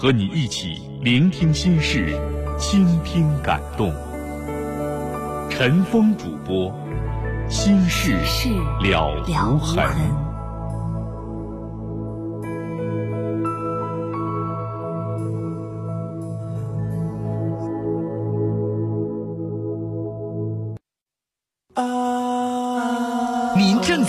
和你一起聆听心事。倾听感动，陈峰主播，心事了无痕。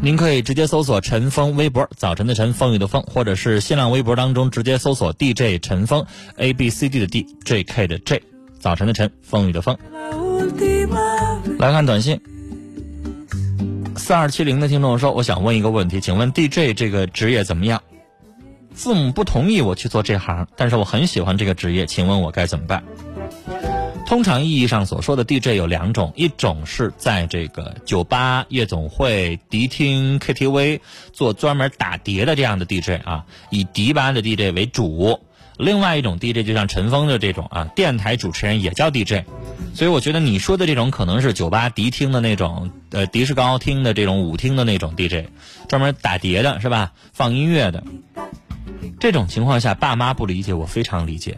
您可以直接搜索陈峰微博，早晨的晨，风雨的风，或者是新浪微博当中直接搜索 DJ 陈峰，A B C D 的 D，J K 的 J，早晨的晨，风雨的风。来看短信，四二七零的听众说，我想问一个问题，请问 DJ 这个职业怎么样？父母不同意我去做这行，但是我很喜欢这个职业，请问我该怎么办？通常意义上所说的 DJ 有两种，一种是在这个酒吧、夜总会、迪厅、KTV 做专门打碟的这样的 DJ 啊，以迪吧的 DJ 为主；另外一种 DJ 就像陈峰的这种啊，电台主持人也叫 DJ。所以我觉得你说的这种可能是酒吧、迪厅的那种，呃，迪士高厅的这种舞厅的那种 DJ，专门打碟的是吧？放音乐的。这种情况下，爸妈不理解，我非常理解。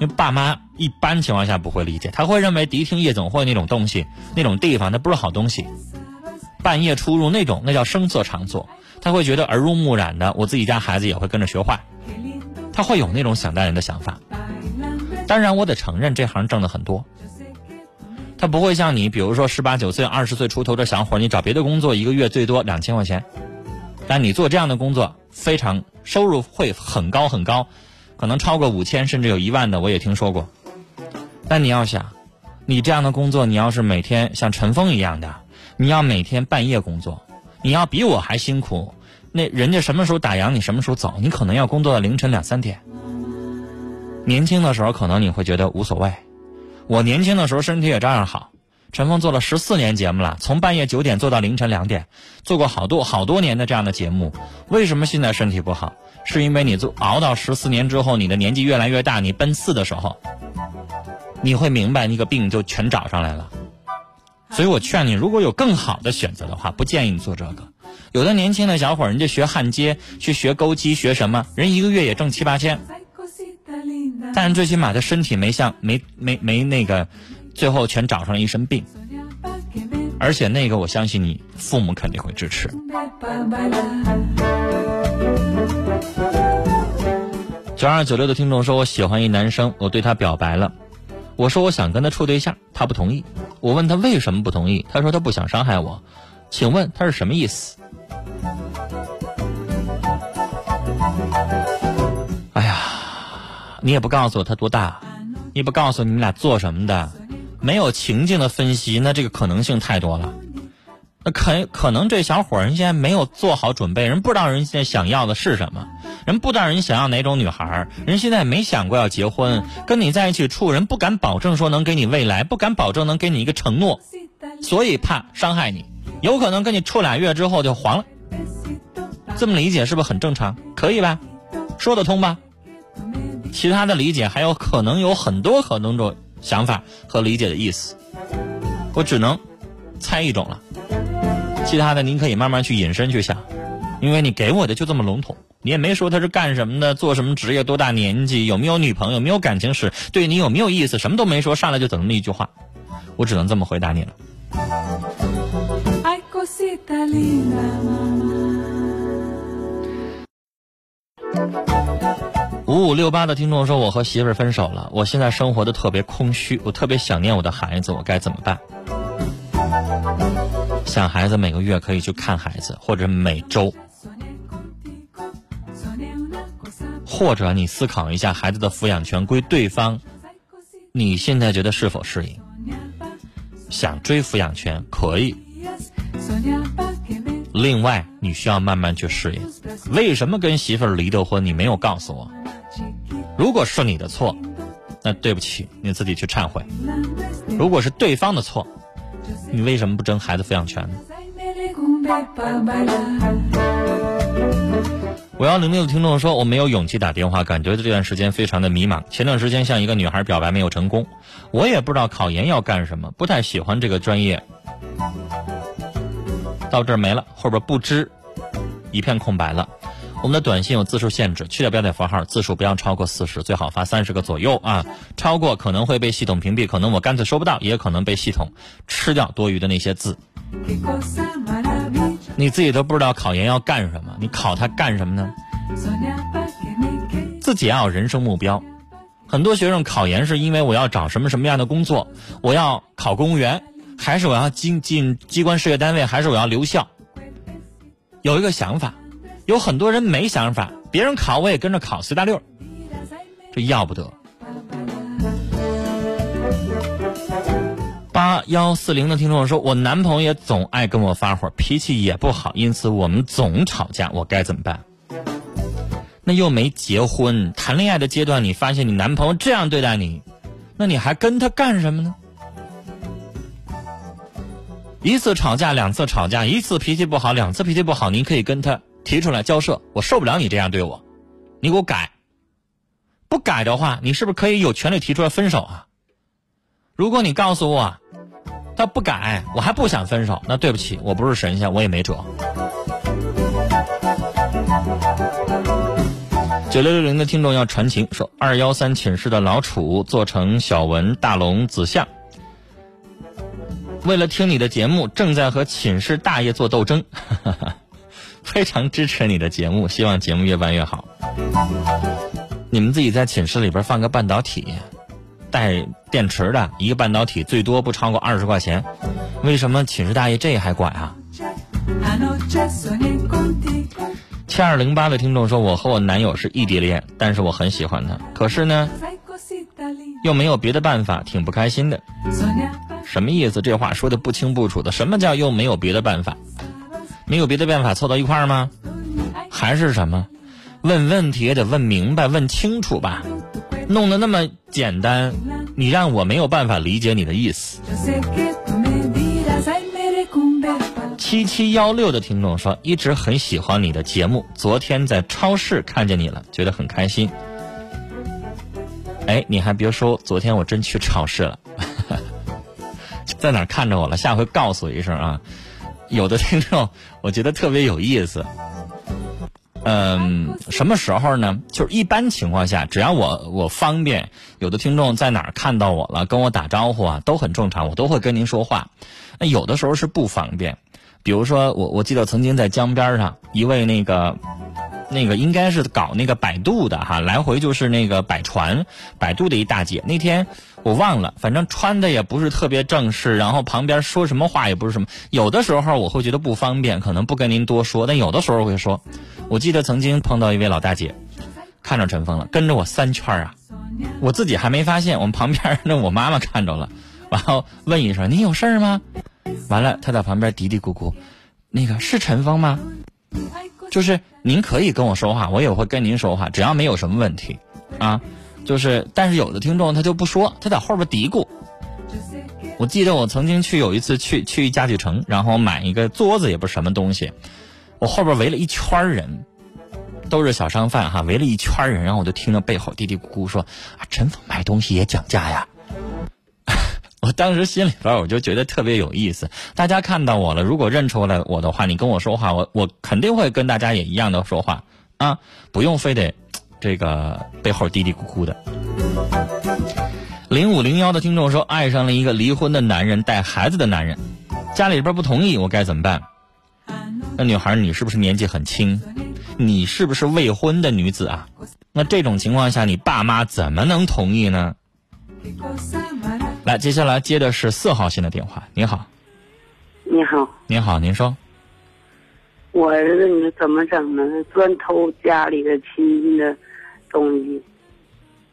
因为爸妈一般情况下不会理解，他会认为迪厅夜总会那种东西、那种地方，那不是好东西。半夜出入那种，那叫声色场所，他会觉得耳濡目染的，我自己家孩子也会跟着学坏，他会有那种想当人的想法。当然，我得承认这行挣的很多，他不会像你，比如说十八九岁、二十岁出头的小伙，你找别的工作，一个月最多两千块钱，但你做这样的工作，非常收入会很高很高。可能超过五千，甚至有一万的，我也听说过。但你要想，你这样的工作，你要是每天像陈峰一样的，你要每天半夜工作，你要比我还辛苦。那人家什么时候打烊，你什么时候走，你可能要工作到凌晨两三点。年轻的时候可能你会觉得无所谓，我年轻的时候身体也照样好。陈峰做了十四年节目了，从半夜九点做到凌晨两点，做过好多好多年的这样的节目。为什么现在身体不好？是因为你做熬到十四年之后，你的年纪越来越大，你奔四的时候，你会明白那个病就全找上来了。所以我劝你，如果有更好的选择的话，不建议你做这个。有的年轻的小伙儿，人家学焊接，去学钩机，学什么？人一个月也挣七八千，但是最起码他身体没像没没没那个，最后全找上了一身病。而且那个我相信你父母肯定会支持。九二九六的听众说：“我喜欢一男生，我对他表白了。我说我想跟他处对象，他不同意。我问他为什么不同意，他说他不想伤害我。请问他是什么意思？”哎呀，你也不告诉我他多大，你不告诉你们俩做什么的，没有情境的分析，那这个可能性太多了。那可可能这小伙人现在没有做好准备，人不知道人现在想要的是什么，人不知道人想要哪种女孩，人现在没想过要结婚，跟你在一起处，人不敢保证说能给你未来，不敢保证能给你一个承诺，所以怕伤害你，有可能跟你处俩月之后就黄了。这么理解是不是很正常？可以吧？说得通吧？其他的理解还有可能有很多可能种想法和理解的意思，我只能猜一种了。其他的您可以慢慢去引申去想，因为你给我的就这么笼统，你也没说他是干什么的，做什么职业，多大年纪，有没有女朋友，没有感情史，对你有没有意思，什么都没说，上来就等那么一句话，我只能这么回答你了。五五六八的听众说：“我和媳妇儿分手了，我现在生活的特别空虚，我特别想念我的孩子，我该怎么办？”想孩子每个月可以去看孩子，或者每周，或者你思考一下孩子的抚养权归对方，你现在觉得是否适应？想追抚养权可以。另外，你需要慢慢去适应。为什么跟媳妇儿离的婚？你没有告诉我。如果是你的错，那对不起，你自己去忏悔。如果是对方的错。你为什么不争孩子抚养权呢？五幺零六的听众说：“我没有勇气打电话，感觉这段时间非常的迷茫。前段时间向一个女孩表白没有成功，我也不知道考研要干什么，不太喜欢这个专业。到这儿没了，后边不知一片空白了。”我们的短信有字数限制，去掉标点符号，字数不要超过四十，最好发三十个左右啊。超过可能会被系统屏蔽，可能我干脆收不到，也可能被系统吃掉多余的那些字。你自己都不知道考研要干什么，你考它干什么呢？自己要有人生目标。很多学生考研是因为我要找什么什么样的工作，我要考公务员，还是我要进进机关事业单位，还是我要留校？有一个想法。有很多人没想法，别人考我也跟着考，随大溜这要不得。八幺四零的听众说：“我男朋友也总爱跟我发火，脾气也不好，因此我们总吵架，我该怎么办？”那又没结婚，谈恋爱的阶段，你发现你男朋友这样对待你，那你还跟他干什么呢？一次吵架，两次吵架，一次脾气不好，两次脾气不好，你可以跟他。提出来交涉，我受不了你这样对我，你给我改。不改的话，你是不是可以有权利提出来分手啊？如果你告诉我他不改，我还不想分手，那对不起，我不是神仙，我也没辙。九六六零的听众要传情，说二幺三寝室的老楚做成小文、大龙、子相，为了听你的节目，正在和寝室大爷做斗争。非常支持你的节目，希望节目越办越好。你们自己在寝室里边放个半导体，带电池的一个半导体最多不超过二十块钱，为什么寝室大爷这还管啊？七二零八的听众说：“我和我男友是异地恋，但是我很喜欢他，可是呢，又没有别的办法，挺不开心的。什么意思？这话说的不清不楚的。什么叫又没有别的办法？”没有别的办法凑到一块儿吗？还是什么？问问题也得问明白、问清楚吧。弄得那么简单，你让我没有办法理解你的意思。七七幺六的听众说，一直很喜欢你的节目。昨天在超市看见你了，觉得很开心。哎，你还别说，昨天我真去超市了，在哪看着我了？下回告诉我一声啊。有的听众，我觉得特别有意思。嗯，什么时候呢？就是一般情况下，只要我我方便，有的听众在哪儿看到我了，跟我打招呼啊，都很正常，我都会跟您说话。那有的时候是不方便，比如说我我记得曾经在江边上，一位那个那个应该是搞那个摆渡的哈，来回就是那个摆船摆渡的一大姐，那天我忘了，反正穿的也不是特别正式，然后旁边说什么话也不是什么。有的时候我会觉得不方便，可能不跟您多说，但有的时候会说。我记得曾经碰到一位老大姐，看着陈峰了，跟着我三圈啊，我自己还没发现，我们旁边那我妈妈看着了，然后问一声：“你有事吗？”完了，她在旁边嘀嘀咕咕：“那个是陈峰吗？”就是您可以跟我说话，我也会跟您说话，只要没有什么问题，啊，就是，但是有的听众他就不说，他在后边嘀咕。我记得我曾经去有一次去去家具城，然后买一个桌子，也不是什么东西。我后边围了一圈人，都是小商贩哈，围了一圈人，然后我就听着背后嘀嘀咕咕说：“啊，陈峰买东西也讲价呀。” 我当时心里边我就觉得特别有意思。大家看到我了，如果认出来我的话，你跟我说话，我我肯定会跟大家也一样的说话啊，不用非得这个背后嘀嘀咕咕的。零五零幺的听众说，爱上了一个离婚的男人带孩子的男人，家里边不同意，我该怎么办？那女孩，你是不是年纪很轻？你是不是未婚的女子啊？那这种情况下，你爸妈怎么能同意呢？来，接下来接的是四号线的电话。你好，你好，您好，您说。我儿子，你说怎么整呢？专偷家里的亲戚的东西，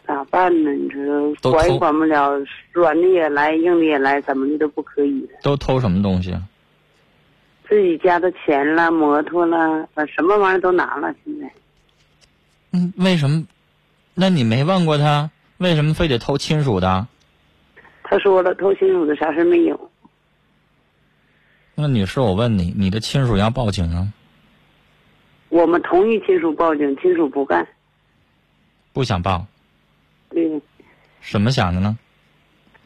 咋办呢？你说管也管不了，软的也来，硬的也来，怎么的都不可以。都偷什么东西啊？自己家的钱了，摩托了，把什么玩意儿都拿了。现在，嗯，为什么？那你没问过他，为什么非得偷亲属的？他说了，偷亲属的啥事没有。那女士，我问你，你的亲属要报警啊？我们同意亲属报警，亲属不干。不想报。对。什么想的呢？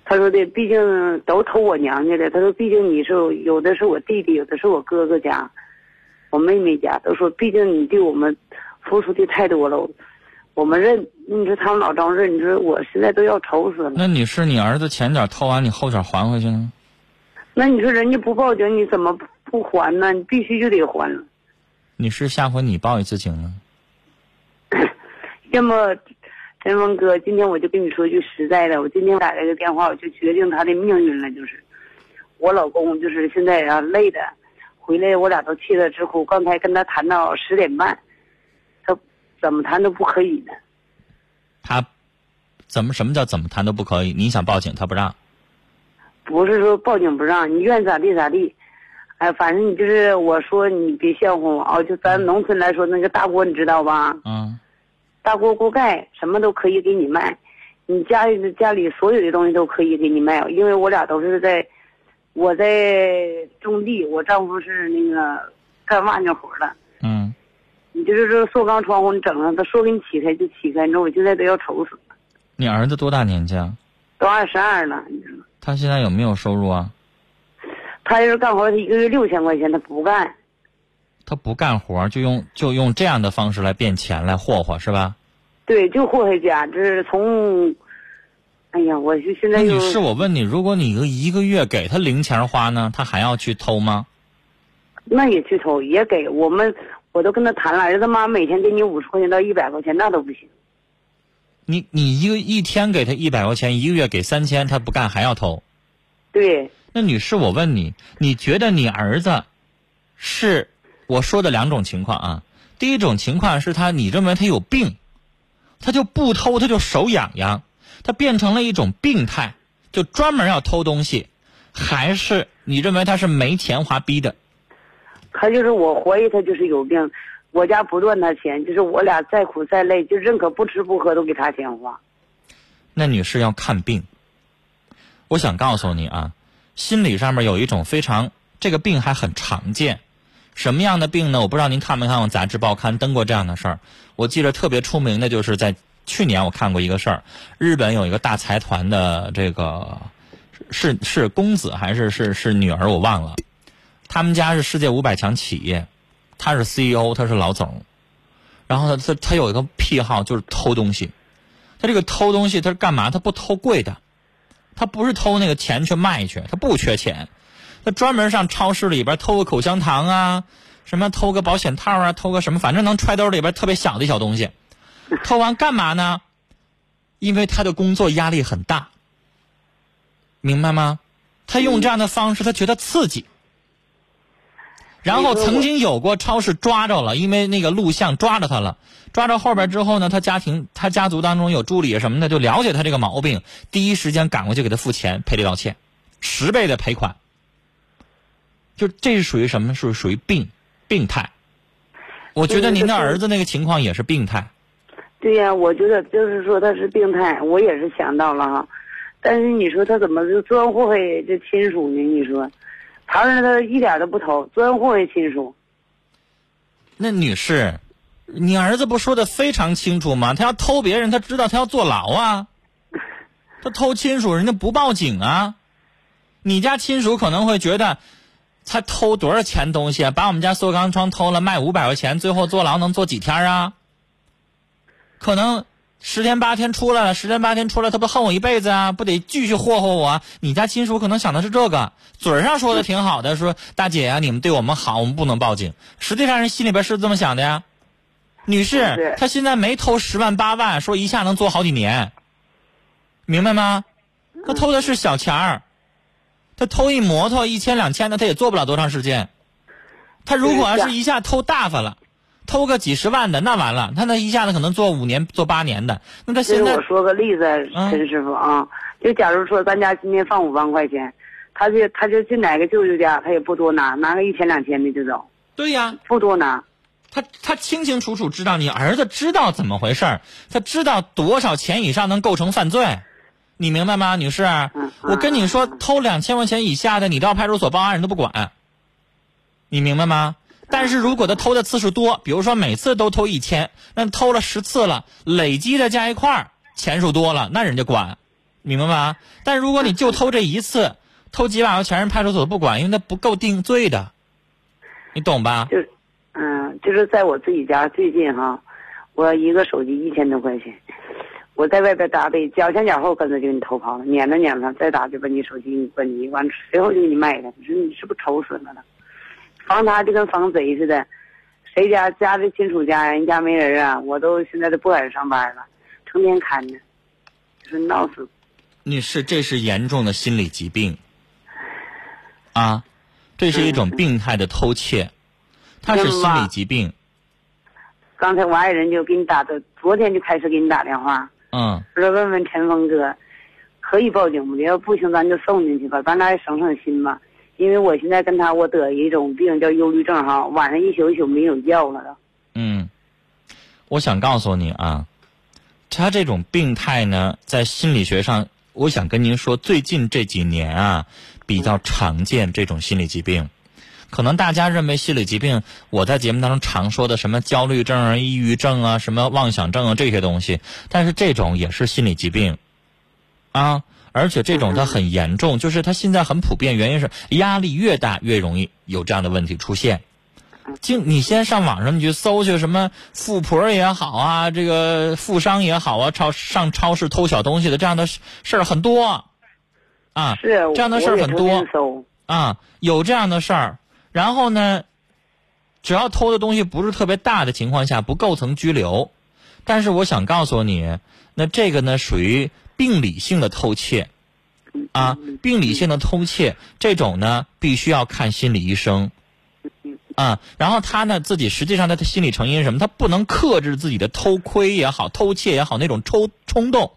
他说的，毕竟都偷我娘家的。他说，毕竟你是有的是我弟弟，有的是我哥哥家，我妹妹家。都说，毕竟你对我们付出的太多了，我们认。你说他们老张认，你说我现在都要愁死了。那你是你儿子前脚偷完，你后脚还回去呢？那你说人家不报警，你怎么不还呢？你必须就得还了。你是下回你报一次警呢？要么。陈峰哥，今天我就跟你说句实在的，我今天打这个电话，我就决定他的命运了。就是我老公，就是现在啊累的，回来我俩都气得直哭。刚才跟他谈到十点半，他怎么谈都不可以呢。他怎么什么叫怎么谈都不可以？你想报警，他不让。不是说报警不让，你愿咋地咋地。哎，反正你就是我说你别笑话我啊！就咱农村来说，那个大锅你知道吧？嗯。大锅锅盖什么都可以给你卖，你家里的家里所有的东西都可以给你卖，因为我俩都是在，我在种地，我丈夫是那个干瓦匠活的。嗯，你就是说塑钢窗户，你整上，他说给你起开就起开，你说我现在都要愁死了。你儿子多大年纪啊？都二十二了，你说。他现在有没有收入啊？他要是干活，他一个月六千块钱，他不干。他不干活，就用就用这样的方式来变钱来霍霍，是吧？对，就祸害家。这是从，哎呀，我就现在。女士，我问你，如果你一个月给他零钱花呢，他还要去偷吗？那也去偷，也给我们，我都跟他谈了，儿子妈每天给你五十块钱到一百块钱，那都不行。你你一个一天给他一百块钱，一个月给三千，他不干还要偷？对。那女士，我问你，你觉得你儿子是？我说的两种情况啊，第一种情况是他，你认为他有病，他就不偷，他就手痒痒，他变成了一种病态，就专门要偷东西，还是你认为他是没钱花逼的？他就是我怀疑他就是有病，我家不断他钱，就是我俩再苦再累，就认可不吃不喝都给他钱花。那女士要看病，我想告诉你啊，心理上面有一种非常这个病还很常见。什么样的病呢？我不知道您看没看过杂志报刊登过这样的事儿。我记得特别出名的就是在去年我看过一个事儿，日本有一个大财团的这个是是公子还是是是女儿我忘了，他们家是世界五百强企业，他是 CEO，他是老总，然后他他他有一个癖好，就是偷东西。他这个偷东西，他是干嘛？他不偷贵的，他不是偷那个钱去卖去，他不缺钱，他专门上超市里边偷个口香糖啊，什么偷个保险套啊，偷个什么，反正能揣兜里边特别小的小东西。偷完干嘛呢？因为他的工作压力很大，明白吗？他用这样的方式，他觉得刺激。然后曾经有过超市抓着了，因为那个录像抓着他了，抓着后边之后呢，他家庭他家族当中有助理什么的，就了解他这个毛病，第一时间赶过去给他付钱赔礼道歉，十倍的赔款。就这是属于什么？是属于病病态。我觉得您的儿子那个情况也是病态。对呀，我觉得就是说他是病态，我也是想到了哈，但是你说他怎么就专祸害这亲属呢？你说？旁人他一点都不偷，专祸害亲属。那女士，你儿子不说的非常清楚吗？他要偷别人，他知道他要坐牢啊。他偷亲属，人家不报警啊。你家亲属可能会觉得，他偷多少钱东西啊？把我们家塑钢窗偷了，卖五百块钱，最后坐牢能坐几天啊？可能。十天八天出来了，十天八天出来，他不恨我一辈子啊？不得继续霍霍我？你家亲属可能想的是这个，嘴上说的挺好的，说大姐呀，你们对我们好，我们不能报警。实际上人心里边是这么想的呀。女士，他现在没偷十万八万，说一下能做好几年，明白吗？他偷的是小钱儿，他偷一摩托一千两千的，他也做不了多长时间。他如果要是一下偷大发了。偷个几十万的那完了，他那一下子可能做五年、做八年的。那他现在我说个例子，陈师傅啊，就假如说咱家今天放五万块钱，他就他就去哪个舅舅家，他也不多拿，拿个一千两千的就走。对呀，不多拿。他他清清楚楚知道你儿子知道怎么回事他知道多少钱以上能构成犯罪，你明白吗，女士？我跟你说，偷两千块钱以下的，你到派出所报案人都不管，你明白吗？但是如果他偷的次数多，比如说每次都偷一千，那偷了十次了，累积的加一块儿，钱数多了，那人家管，明白吗？但如果你就偷这一次，偷几百块钱，人派出所不管，因为他不够定罪的，你懂吧？就，嗯，就是在我自己家最近哈，我一个手机一千多块钱，我在外边打的，脚前脚后跟着就给你偷跑了，撵着撵着，再打就把你手机把你完，随后就给你卖了，你说你是不是愁死了呢？防他就跟防贼似的，谁家家的亲属家人家没人啊？我都现在都不敢上班了，成天看着，就是闹死。女士，这是严重的心理疾病啊，这是一种病态的偷窃，他是心理疾病。刚才我爱人就给你打的，昨天就开始给你打电话，嗯，说问问陈峰哥，可以报警不？要不行，咱就送进去吧，咱俩也省省心吧。因为我现在跟他，我得一种病叫忧郁症哈，晚上一宿一宿没有觉了都。嗯，我想告诉你啊，他这种病态呢，在心理学上，我想跟您说，最近这几年啊，比较常见这种心理疾病。可能大家认为心理疾病，我在节目当中常说的什么焦虑症啊、抑郁症啊、什么妄想症啊这些东西，但是这种也是心理疾病啊。而且这种它很严重，就是它现在很普遍，原因是压力越大越容易有这样的问题出现。就你先上网上你去搜去，什么富婆也好啊，这个富商也好啊，超上超市偷小东西的这样的事儿很多啊，是这样的事儿很多啊，有这样的事儿。然后呢，只要偷的东西不是特别大的情况下，不构成拘留。但是我想告诉你，那这个呢属于。病理性的偷窃，啊，病理性的偷窃这种呢，必须要看心理医生，啊，然后他呢自己实际上他的心理成因是什么？他不能克制自己的偷窥也好、偷窃也好那种冲冲动，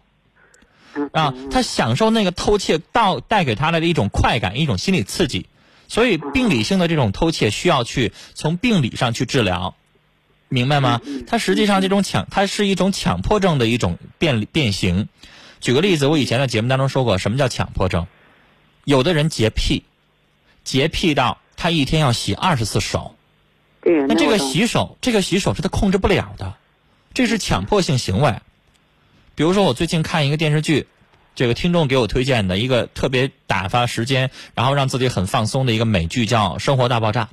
啊，他享受那个偷窃到带给他的一种快感、一种心理刺激，所以病理性的这种偷窃需要去从病理上去治疗，明白吗？它实际上这种强，它是一种强迫症的一种变变形。举个例子，我以前在节目当中说过，什么叫强迫症？有的人洁癖，洁癖到他一天要洗二十次手。那这个洗手，这个洗手是他控制不了的，这是强迫性行为。比如说，我最近看一个电视剧，这个听众给我推荐的一个特别打发时间，然后让自己很放松的一个美剧，叫《生活大爆炸》。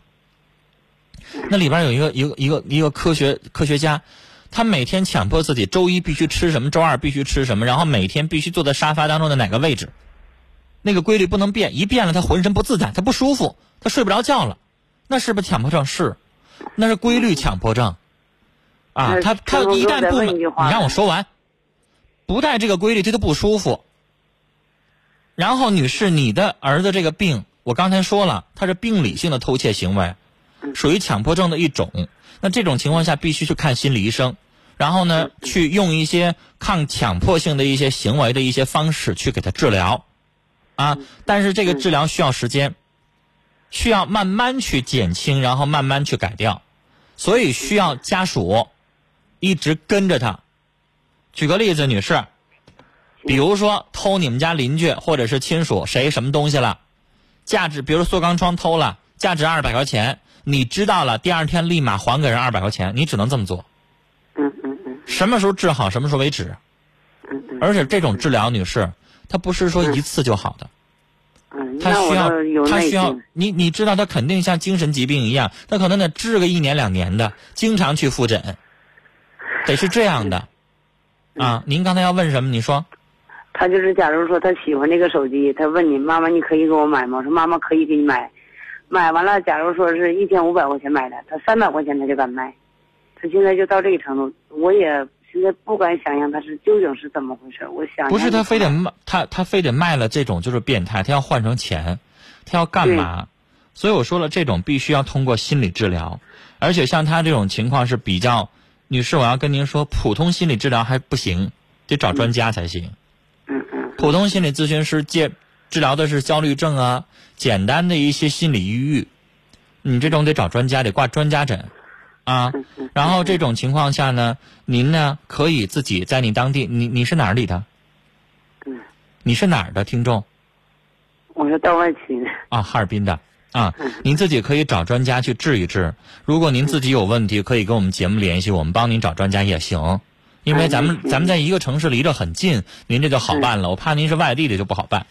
那里边有一个一个一个一个科学科学家。他每天强迫自己周一必须吃什么，周二必须吃什么，然后每天必须坐在沙发当中的哪个位置，那个规律不能变，一变了他浑身不自在，他不舒服，他睡不着觉了，那是不是强迫症？是，那是规律强迫症。啊，他他一旦不，你让我说完，不带这个规律，他就不舒服。然后，女士，你的儿子这个病，我刚才说了，他是病理性的偷窃行为，属于强迫症的一种。那这种情况下，必须去看心理医生，然后呢，去用一些抗强迫性的一些行为的一些方式去给他治疗，啊，但是这个治疗需要时间，需要慢慢去减轻，然后慢慢去改掉，所以需要家属。一直跟着他。举个例子，女士，比如说偷你们家邻居或者是亲属谁什么东西了，价值，比如塑钢窗偷了，价值二百块钱，你知道了，第二天立马还给人二百块钱，你只能这么做。嗯嗯嗯。什么时候治好，什么时候为止。嗯。而且这种治疗，女士，她不是说一次就好的。嗯。他需要，他需要你，你知道，他肯定像精神疾病一样，他可能得治个一年两年的，经常去复诊。得是这样的，啊，您刚才要问什么？你说，他就是，假如说他喜欢这个手机，他问你妈妈，你可以给我买吗？我说妈妈可以给你买，买完了，假如说是一千五百块钱买的，他三百块钱他就敢卖，他现在就到这个程度，我也现在不敢想象他是究竟是怎么回事。我想不是他非得卖，他他非得卖了这种就是变态，他要换成钱，他要干嘛？所以我说了，这种必须要通过心理治疗，而且像他这种情况是比较。女士，我要跟您说，普通心理治疗还不行，得找专家才行。普通心理咨询师接治疗的是焦虑症啊，简单的一些心理抑郁，你这种得找专家，得挂专家诊，啊。然后这种情况下呢，您呢可以自己在你当地，你你是哪里的？嗯。你是哪儿的听众？我是道外区的。啊，哈尔滨的。啊，您自己可以找专家去治一治。如果您自己有问题，可以跟我们节目联系，我们帮您找专家也行。因为咱们咱们在一个城市离着很近，您这就好办了。我怕您是外地的就不好办。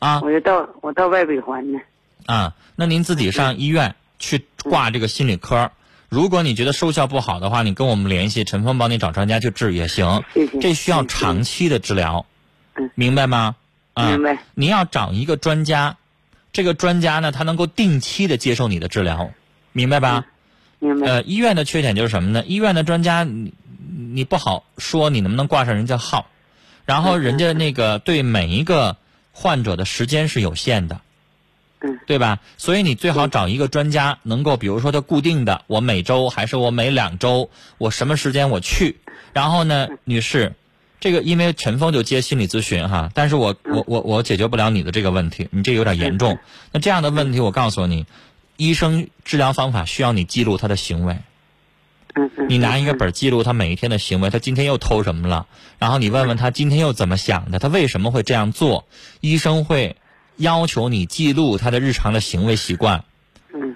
啊，我就到我到外北环呢。啊，那您自己上医院去挂这个心理科。如果你觉得收效不好的话，你跟我们联系，陈峰帮你找专家去治也行。谢谢。这需要长期的治疗。嗯。明白吗？明白。您要找一个专家。这个专家呢，他能够定期的接受你的治疗，明白吧？明白。呃，医院的缺点就是什么呢？医院的专家，你你不好说你能不能挂上人家号，然后人家那个对每一个患者的时间是有限的，嗯，对吧？所以你最好找一个专家，能够比如说他固定的，我每周还是我每两周，我什么时间我去，然后呢，女士。这个因为陈峰就接心理咨询哈，但是我我我我解决不了你的这个问题，你这有点严重。那这样的问题，我告诉你，医生治疗方法需要你记录他的行为。你拿一个本记录他每一天的行为，他今天又偷什么了？然后你问问他今天又怎么想的，他为什么会这样做？医生会要求你记录他的日常的行为习惯。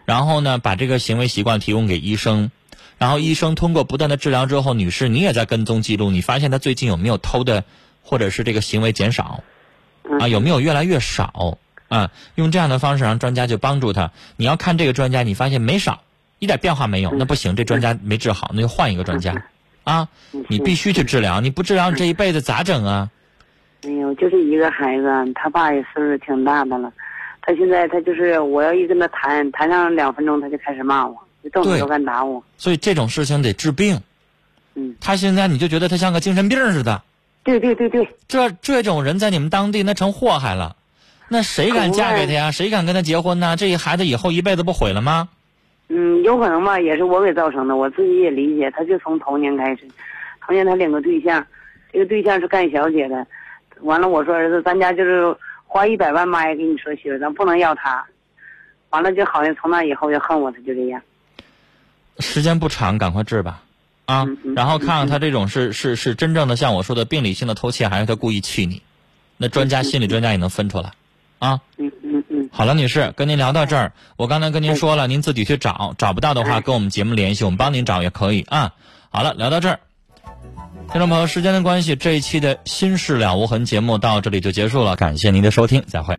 然后呢，把这个行为习惯提供给医生。然后医生通过不断的治疗之后，女士你也在跟踪记录，你发现他最近有没有偷的，或者是这个行为减少，啊有没有越来越少啊？用这样的方式让专家就帮助他。你要看这个专家，你发现没少，一点变化没有，那不行，这专家没治好，那就换一个专家，啊，你必须去治疗，你不治疗，你这一辈子咋整啊？哎呦，就是一个孩子，他爸也岁数挺大的了，他现在他就是我要一跟他谈谈上两分钟，他就开始骂我。就动手就敢打我，所以这种事情得治病。嗯，他现在你就觉得他像个精神病似的。对对对对，这这种人在你们当地那成祸害了，那谁敢嫁给他呀？谁敢跟他结婚呢？这一孩子以后一辈子不毁了吗？嗯，有可能吧，也是我给造成的，我自己也理解。他就从头年开始，头年他领个对象，这个对象是干小姐的，完了我说儿子，咱家就是花一百万妈也给你说媳妇，咱不能要他。完了就好像从那以后就恨我，他就这样。时间不长，赶快治吧，啊，然后看看他这种是是是真正的像我说的病理性的偷窃，还是他故意气你？那专家心理专家也能分出来，啊，嗯。好了，女士，跟您聊到这儿，我刚才跟您说了，您自己去找，找不到的话跟我们节目联系，我们帮您找也可以啊。好了，聊到这儿，听众朋友，时间的关系，这一期的《心事了无痕》节目到这里就结束了，感谢您的收听，再会。